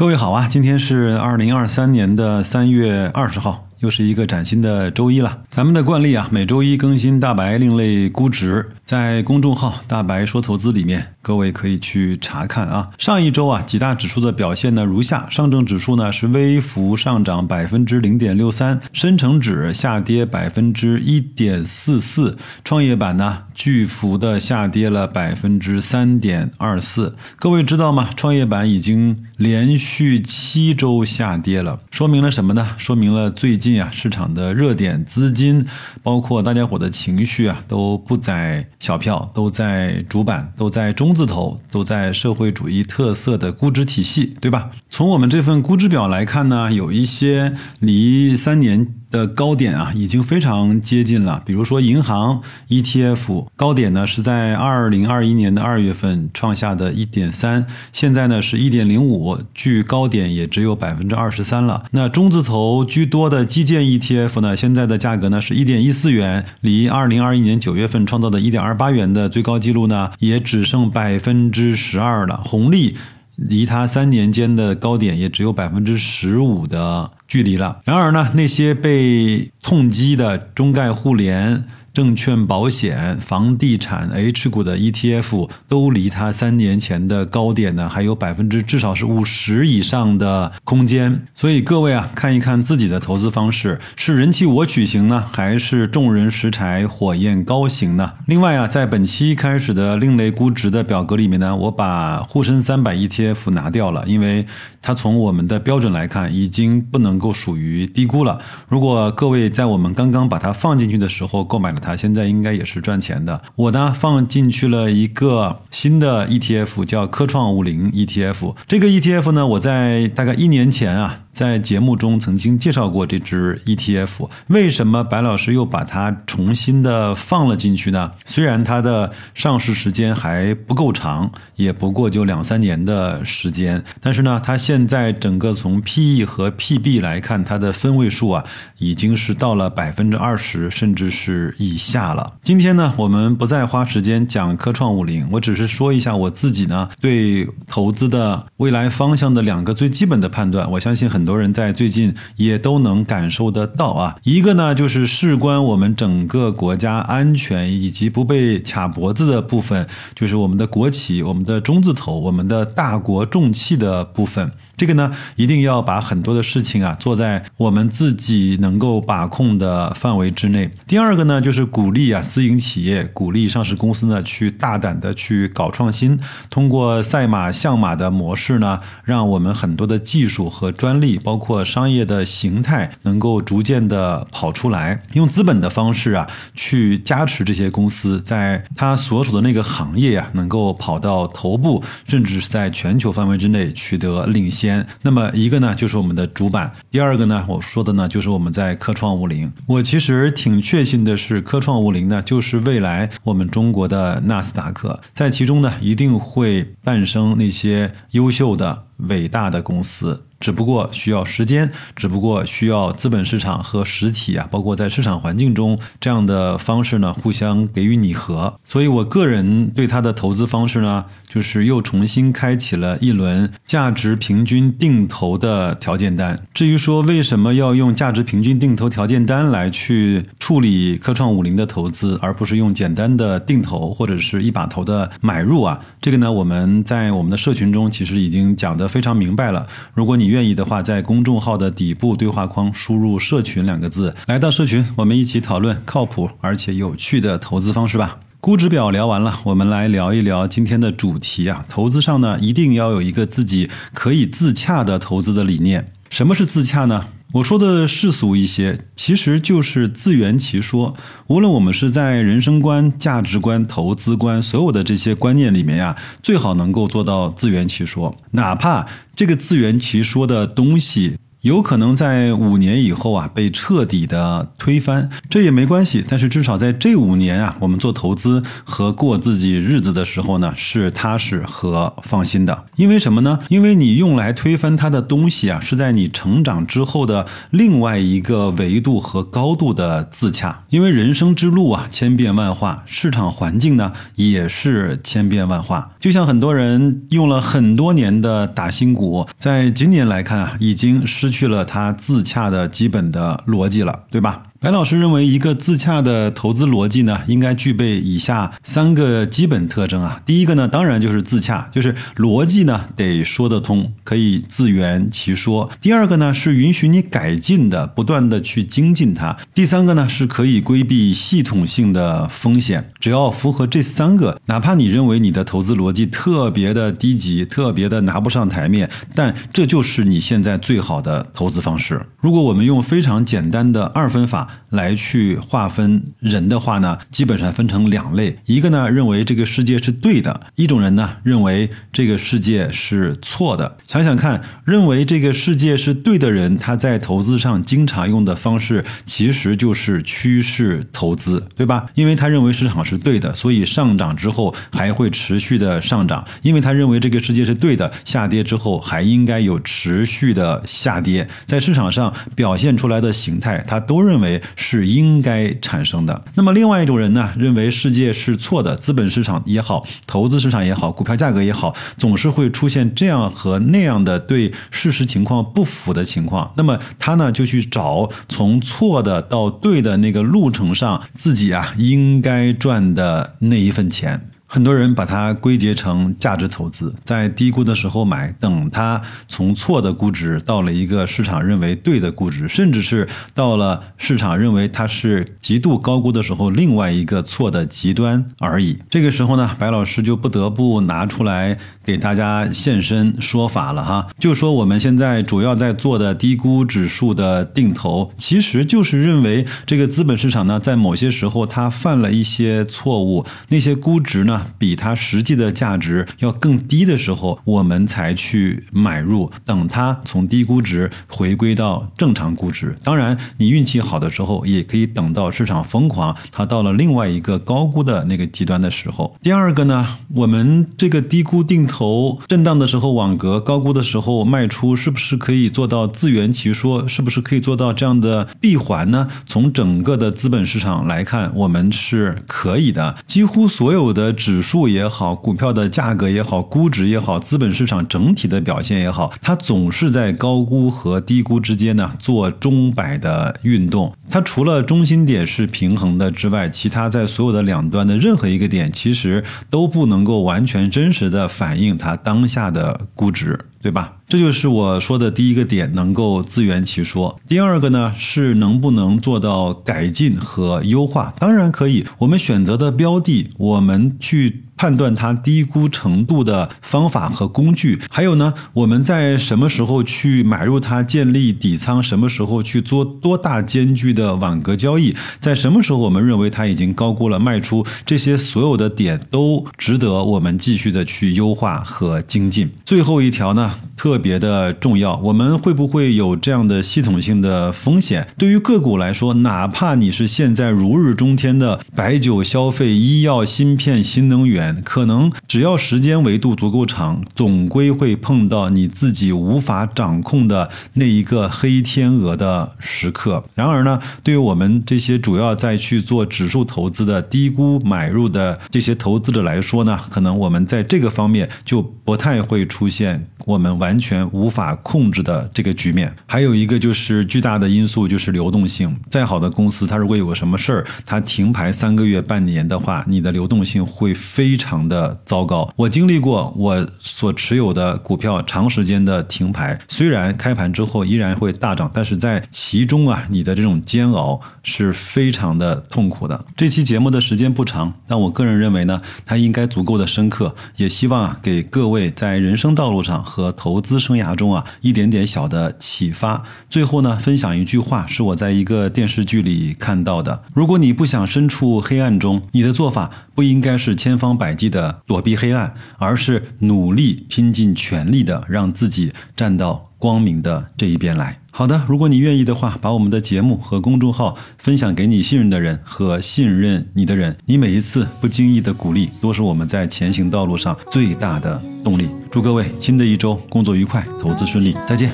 各位好啊，今天是二零二三年的三月二十号。又是一个崭新的周一了。咱们的惯例啊，每周一更新大白另类估值，在公众号“大白说投资”里面，各位可以去查看啊。上一周啊，几大指数的表现呢如下：上证指数呢是微幅上涨百分之零点六三，深成指下跌百分之一点四四，创业板呢巨幅的下跌了百分之三点二四。各位知道吗？创业板已经连续七周下跌了，说明了什么呢？说明了最近。啊，市场的热点资金，包括大家伙的情绪啊，都不在小票，都在主板，都在中字头，都在社会主义特色的估值体系，对吧？从我们这份估值表来看呢，有一些离三年。的高点啊，已经非常接近了。比如说银行 ETF 高点呢，是在二零二一年的二月份创下的一点三，现在呢是一点零五，距高点也只有百分之二十三了。那中字头居多的基建 ETF 呢，现在的价格呢是一点一四元，离二零二一年九月份创造的一点二八元的最高纪录呢，也只剩百分之十二了。红利离它三年间的高点也只有百分之十五的。距离了。然而呢，那些被痛击的中概互联。证券、保险、房地产 H 股的 ETF 都离它三年前的高点呢，还有百分之至少是五十以上的空间。所以各位啊，看一看自己的投资方式是人气我取型呢，还是众人拾柴火焰高型呢？另外啊，在本期开始的另类估值的表格里面呢，我把沪深三百 ETF 拿掉了，因为它从我们的标准来看，已经不能够属于低估了。如果各位在我们刚刚把它放进去的时候购买，它现在应该也是赚钱的。我呢放进去了一个新的 ETF，叫科创五零 ETF。这个 ETF 呢，我在大概一年前啊。在节目中曾经介绍过这只 ETF，为什么白老师又把它重新的放了进去呢？虽然它的上市时间还不够长，也不过就两三年的时间，但是呢，它现在整个从 PE 和 PB 来看，它的分位数啊，已经是到了百分之二十，甚至是以下了。今天呢，我们不再花时间讲科创五零，我只是说一下我自己呢对投资的未来方向的两个最基本的判断。我相信很。很多人在最近也都能感受得到啊，一个呢就是事关我们整个国家安全以及不被卡脖子的部分，就是我们的国企、我们的中字头、我们的大国重器的部分。这个呢，一定要把很多的事情啊做在我们自己能够把控的范围之内。第二个呢，就是是鼓励啊私营企业、鼓励上市公司呢去大胆的去搞创新，通过赛马相马的模式呢，让我们很多的技术和专利。包括商业的形态能够逐渐的跑出来，用资本的方式啊，去加持这些公司，在它所属的那个行业啊，能够跑到头部，甚至是在全球范围之内取得领先。那么一个呢，就是我们的主板；第二个呢，我说的呢，就是我们在科创五零。我其实挺确信的是，科创五零呢，就是未来我们中国的纳斯达克，在其中呢，一定会诞生那些优秀的、伟大的公司。只不过需要时间，只不过需要资本市场和实体啊，包括在市场环境中这样的方式呢，互相给予拟合。所以我个人对它的投资方式呢，就是又重新开启了一轮价值平均定投的条件单。至于说为什么要用价值平均定投条件单来去处理科创五零的投资，而不是用简单的定投或者是一把投的买入啊？这个呢，我们在我们的社群中其实已经讲的非常明白了。如果你愿意的话，在公众号的底部对话框输入“社群”两个字，来到社群，我们一起讨论靠谱而且有趣的投资方式吧。估值表聊完了，我们来聊一聊今天的主题啊。投资上呢，一定要有一个自己可以自洽的投资的理念。什么是自洽呢？我说的世俗一些，其实就是自圆其说。无论我们是在人生观、价值观、投资观，所有的这些观念里面呀，最好能够做到自圆其说。哪怕这个自圆其说的东西有可能在五年以后啊被彻底的推翻，这也没关系。但是至少在这五年啊，我们做投资和过自己日子的时候呢，是踏实和放心的。因为什么呢？因为你用来推翻它的东西啊，是在你成长之后的另外一个维度和高度的自洽。因为人生之路啊，千变万化，市场环境呢也是千变万化。就像很多人用了很多年的打新股，在今年来看啊，已经失。去了它自洽的基本的逻辑了，对吧？白老师认为，一个自洽的投资逻辑呢，应该具备以下三个基本特征啊。第一个呢，当然就是自洽，就是逻辑呢得说得通，可以自圆其说。第二个呢，是允许你改进的，不断的去精进它。第三个呢，是可以规避系统性的风险。只要符合这三个，哪怕你认为你的投资逻辑特别的低级，特别的拿不上台面，但这就是你现在最好的投资方式。如果我们用非常简单的二分法。来去划分人的话呢，基本上分成两类，一个呢认为这个世界是对的，一种人呢认为这个世界是错的。想想看，认为这个世界是对的人，他在投资上经常用的方式其实就是趋势投资，对吧？因为他认为市场是对的，所以上涨之后还会持续的上涨；因为他认为这个世界是对的，下跌之后还应该有持续的下跌。在市场上表现出来的形态，他都认为。是应该产生的。那么，另外一种人呢，认为世界是错的，资本市场也好，投资市场也好，股票价格也好，总是会出现这样和那样的对事实情况不符的情况。那么，他呢就去找从错的到对的那个路程上，自己啊应该赚的那一份钱。很多人把它归结成价值投资，在低估的时候买，等它从错的估值到了一个市场认为对的估值，甚至是到了市场认为它是极度高估的时候，另外一个错的极端而已。这个时候呢，白老师就不得不拿出来给大家现身说法了哈，就说我们现在主要在做的低估指数的定投，其实就是认为这个资本市场呢，在某些时候它犯了一些错误，那些估值呢。比它实际的价值要更低的时候，我们才去买入，等它从低估值回归到正常估值。当然，你运气好的时候，也可以等到市场疯狂，它到了另外一个高估的那个极端的时候。第二个呢，我们这个低估定投震荡的时候网格，高估的时候卖出，是不是可以做到自圆其说？是不是可以做到这样的闭环呢？从整个的资本市场来看，我们是可以的。几乎所有的指指数也好，股票的价格也好，估值也好，资本市场整体的表现也好，它总是在高估和低估之间呢做钟摆的运动。它除了中心点是平衡的之外，其他在所有的两端的任何一个点，其实都不能够完全真实的反映它当下的估值。对吧？这就是我说的第一个点，能够自圆其说。第二个呢，是能不能做到改进和优化？当然可以。我们选择的标的，我们去。判断它低估程度的方法和工具，还有呢，我们在什么时候去买入它建立底仓，什么时候去做多大间距的网格交易，在什么时候我们认为它已经高估了卖出，这些所有的点都值得我们继续的去优化和精进。最后一条呢，特别的重要，我们会不会有这样的系统性的风险？对于个股来说，哪怕你是现在如日中天的白酒、消费、医药、芯片、新能源。可能只要时间维度足够长，总归会碰到你自己无法掌控的那一个黑天鹅的时刻。然而呢，对于我们这些主要在去做指数投资的低估买入的这些投资者来说呢，可能我们在这个方面就不太会出现我们完全无法控制的这个局面。还有一个就是巨大的因素就是流动性。再好的公司，它如果有个什么事儿，它停牌三个月、半年的话，你的流动性会。非常的糟糕，我经历过我所持有的股票长时间的停牌，虽然开盘之后依然会大涨，但是在其中啊，你的这种煎熬是非常的痛苦的。这期节目的时间不长，但我个人认为呢，它应该足够的深刻，也希望啊给各位在人生道路上和投资生涯中啊一点点小的启发。最后呢，分享一句话，是我在一个电视剧里看到的：如果你不想身处黑暗中，你的做法不应该是千方百。计的躲避黑暗，而是努力拼尽全力的让自己站到光明的这一边来。好的，如果你愿意的话，把我们的节目和公众号分享给你信任的人和信任你的人。你每一次不经意的鼓励，都是我们在前行道路上最大的动力。祝各位新的一周工作愉快，投资顺利，再见。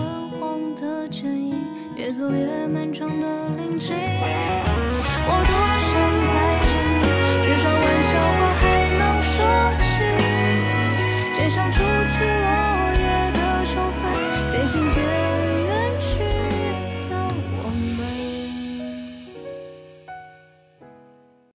越走越漫长的林径，我多。